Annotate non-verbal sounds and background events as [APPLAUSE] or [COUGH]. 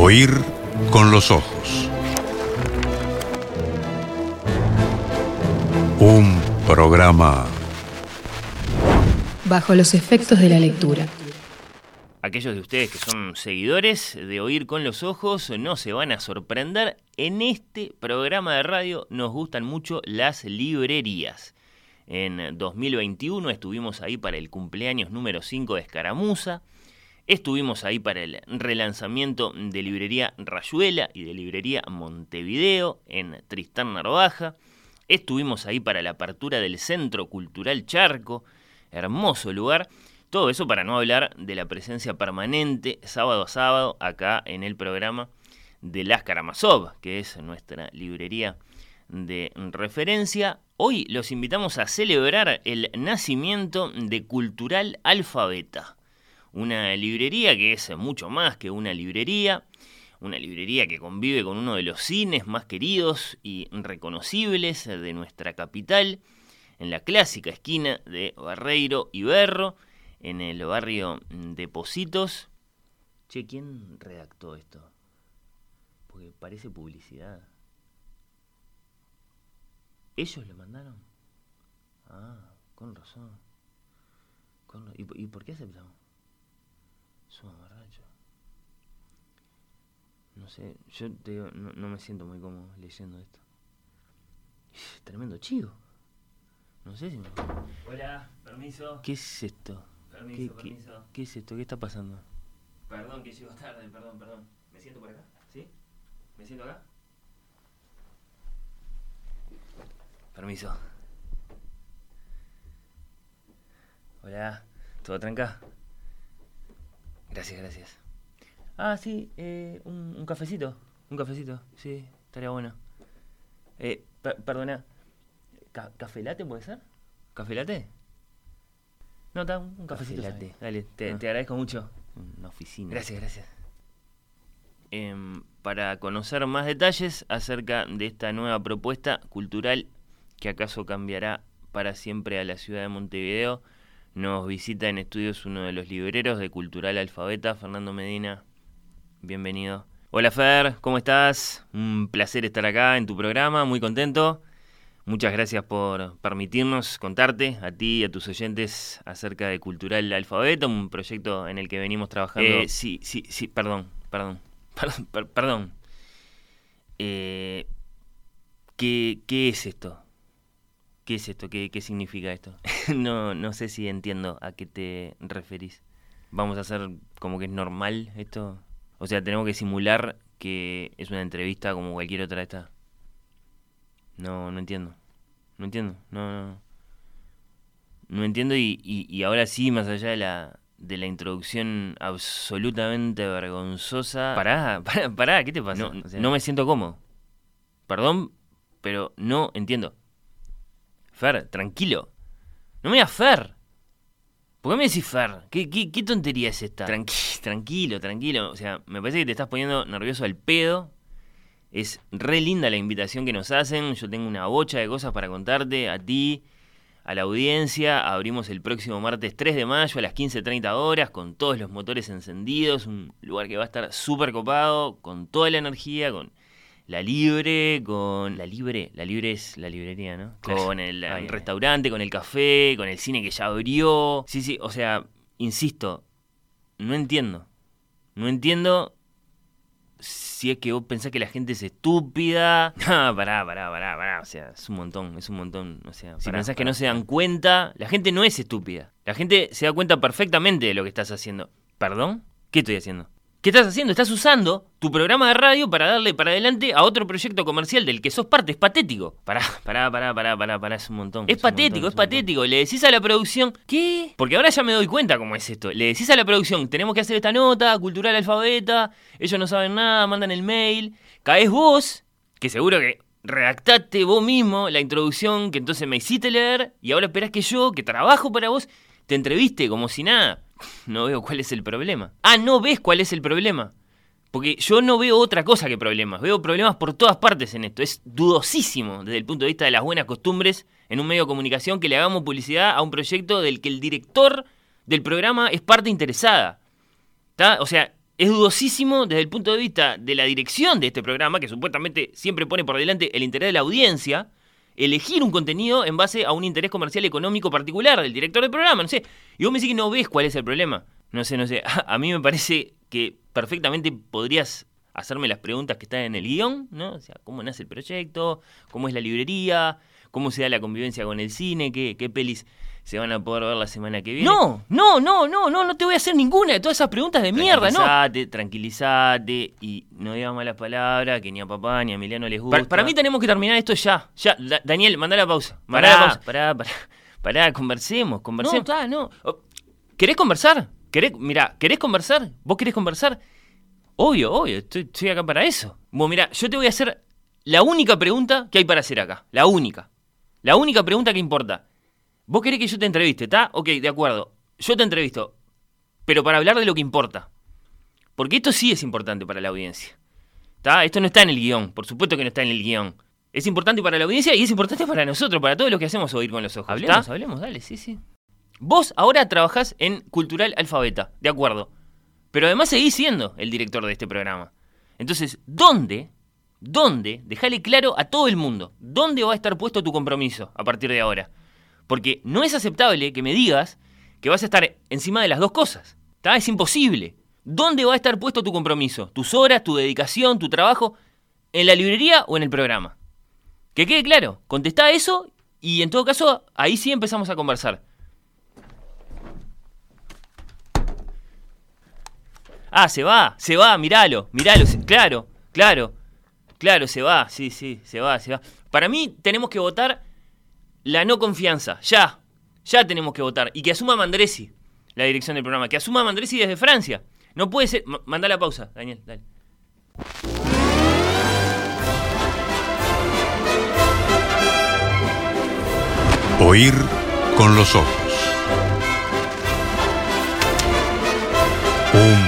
Oír con los ojos. Un programa bajo los efectos de la lectura. Aquellos de ustedes que son seguidores de Oír con los Ojos no se van a sorprender. En este programa de radio nos gustan mucho las librerías. En 2021 estuvimos ahí para el cumpleaños número 5 de Escaramuza. Estuvimos ahí para el relanzamiento de librería Rayuela y de librería Montevideo en Tristán Narvaja. Estuvimos ahí para la apertura del Centro Cultural Charco, hermoso lugar. Todo eso para no hablar de la presencia permanente sábado a sábado acá en el programa de Las Karamazov, que es nuestra librería de referencia. Hoy los invitamos a celebrar el nacimiento de Cultural Alfabeta una librería que es mucho más que una librería, una librería que convive con uno de los cines más queridos y reconocibles de nuestra capital, en la clásica esquina de Barreiro y Berro, en el barrio de Positos. Che, ¿quién redactó esto? Porque parece publicidad. ¿Ellos lo mandaron? Ah, con razón. ¿Y, por qué aceptamos? No sé, yo te digo, no, me siento muy cómodo leyendo esto. Tremendo chido. No sé si me... Hola, permiso. ¿Qué es esto? Permiso, permiso. ¿Qué, es esto? ¿Qué está pasando? Perdón que llego tarde, perdón, perdón. ¿Me siento por acá? ¿Sí? ¿Me siento acá? Permiso. Hola, ¿todo tranca? Gracias, gracias. Ah, sí, eh, un, cafecito. Un cafecito, sí, estaría bueno. Eh, perdona, ¿café latte puede ser? ¿Café latte? No, está un, cafecito. Café Dale, te, ah. te, agradezco mucho. Una oficina. Gracias, gracias. Em, para conocer más detalles acerca de esta nueva propuesta cultural que acaso cambiará para siempre a la ciudad de Montevideo, nos visita en estudios uno de los libreros de Cultural Alfabeta, Fernando Medina. Bienvenido. Hola Fer, ¿cómo estás? Un placer estar acá en tu programa, muy contento. Muchas gracias por permitirnos contarte a ti y a tus oyentes acerca de Cultural Alfabeta, un proyecto en el que venimos trabajando. Eh, sí, sí, sí, perdón, perdón, [LAUGHS] perdón, perdón. Eh, ¿qué, ¿Qué es esto? ¿Qué es esto? ¿Qué, qué significa esto? [LAUGHS] no, no sé si entiendo a qué te referís. ¿Vamos a hacer como que es normal esto? O sea, tenemos que simular que es una entrevista como cualquier otra de estas. No, no entiendo. No entiendo. No, no. No entiendo y, y, ahora sí, más allá de la, de la introducción absolutamente vergonzosa. Pará, pará, pará, ¿qué te pasa? No, no me siento cómodo. Perdón, pero no entiendo. Fer, tranquilo. No me digas Fer. ¿Por qué me decís Fer? ¿Qué, tontería es esta? [LAUGHS] tranquilo, tranquilo. O sea, me parece que te estás poniendo nervioso al pedo. Es re linda la invitación que nos hacen. Yo tengo una bocha de cosas para contarte a ti, a la audiencia. Abrimos el próximo martes 3 de mayo a las 15.30 horas con todos los motores encendidos. Un lugar que va a estar súper copado, con toda la energía, con la Libre, con la Libre, la Libre es la librería, ¿no? Con el, restaurante, con el café, con el cine que ya abrió. Sí, sí, o sea, insisto, no entiendo. No entiendo si es que vos pensás que la gente es estúpida. [LAUGHS] No, pará, pará, pará, pará. O sea, es un montón, es un montón. O sea, si pensás que no se dan cuenta, la gente no es estúpida. La gente se da cuenta perfectamente de lo que estás haciendo. ¿Perdón? ¿Qué estoy haciendo? ¿Qué estás haciendo? Estás usando tu programa de radio para darle para adelante a otro proyecto comercial del que sos parte. Es patético. Pará, pará, pará, pará, pará, pará, es un montón. Es, patético, es, patético. Le decís a la producción, ¿qué? Porque ahora ya me doy cuenta cómo es esto. Le decís a la producción, tenemos que hacer esta nota, cultural alfabeta, ellos no saben nada, mandan el mail. Caes vos, que seguro que redactaste vos mismo la introducción que entonces me hiciste leer y ahora esperás que yo, que trabajo para vos, te entreviste como si nada. No veo cuál es el problema. Ah, no ves cuál es el problema. Porque yo no veo otra cosa que problemas. Veo problemas por todas partes en esto. Es dudosísimo desde el punto de vista de las buenas costumbres en un medio de comunicación que le hagamos publicidad a un proyecto del que el director del programa es parte interesada. O sea, es dudosísimo desde el punto de vista de la dirección de este programa, que supuestamente siempre pone por delante el interés de la audiencia, elegir un contenido en base a un interés comercial económico particular del director del programa, no sé. Y vos me decís que no ves cuál es el problema. No sé, no sé. [LAUGHS] A mí me parece que perfectamente podrías hacerme las preguntas que están en el guion, ¿no? O sea, cómo nace el proyecto, cómo es la librería, cómo se da la convivencia con el cine, qué, qué pelis se van a poder ver la semana que viene. No, no, no, no, no, no te voy a hacer ninguna de todas esas preguntas de mierda, ¿no? Tranquilízate, tranquilízate y no digas malas palabras que ni a papá ni a Emiliano les gusta. Para, mí tenemos que terminar esto ya. Ya, Daniel, manda la pausa. Pará, la pausa. Pará, pará, pará, conversemos, conversemos. No, está, no. Oh, ¿Querés conversar? ¿Querés, mira, ¿querés conversar? ¿Vos querés conversar? Obvio, obvio, estoy, estoy acá para eso. Bueno, mira, yo te voy a hacer la única pregunta que hay para hacer acá. La única. La única pregunta que importa. Vos querés que yo te entreviste, ¿está? Ok, de acuerdo. Yo te entrevisto. Pero para hablar de lo que importa. Porque esto sí es importante para la audiencia. ¿Está? Esto no está en el guion. Por supuesto que no está en el guion. Es importante para la audiencia y es importante para nosotros, para todo lo que hacemos oír con los ojos. Hablemos, hablemos, dale, sí, sí. Vos ahora trabajás en Cultural Alfabeta, de acuerdo. Pero además seguís siendo el director de este programa. Entonces, ¿dónde, dónde, dejale claro a todo el mundo, dónde va a estar puesto tu compromiso a partir de ahora? Porque no es aceptable que me digas que vas a estar encima de las dos cosas. ¿Está? Es imposible. ¿Dónde va a estar puesto tu compromiso? ¿Tus horas, tu dedicación, tu trabajo? ¿En la librería o en el programa? Que quede claro. Contestá eso y en todo caso ahí sí empezamos a conversar. Ah, se va, se va, míralo, míralo, claro, claro, claro, se va, sí, sí, se va, se va. Para mí tenemos que votar la no confianza. Ya, ya tenemos que votar. Y que asuma Mandresi la dirección del programa. Que asuma Mandresi desde Francia. No puede ser. manda la pausa, Daniel, dale. Oír con los ojos. Un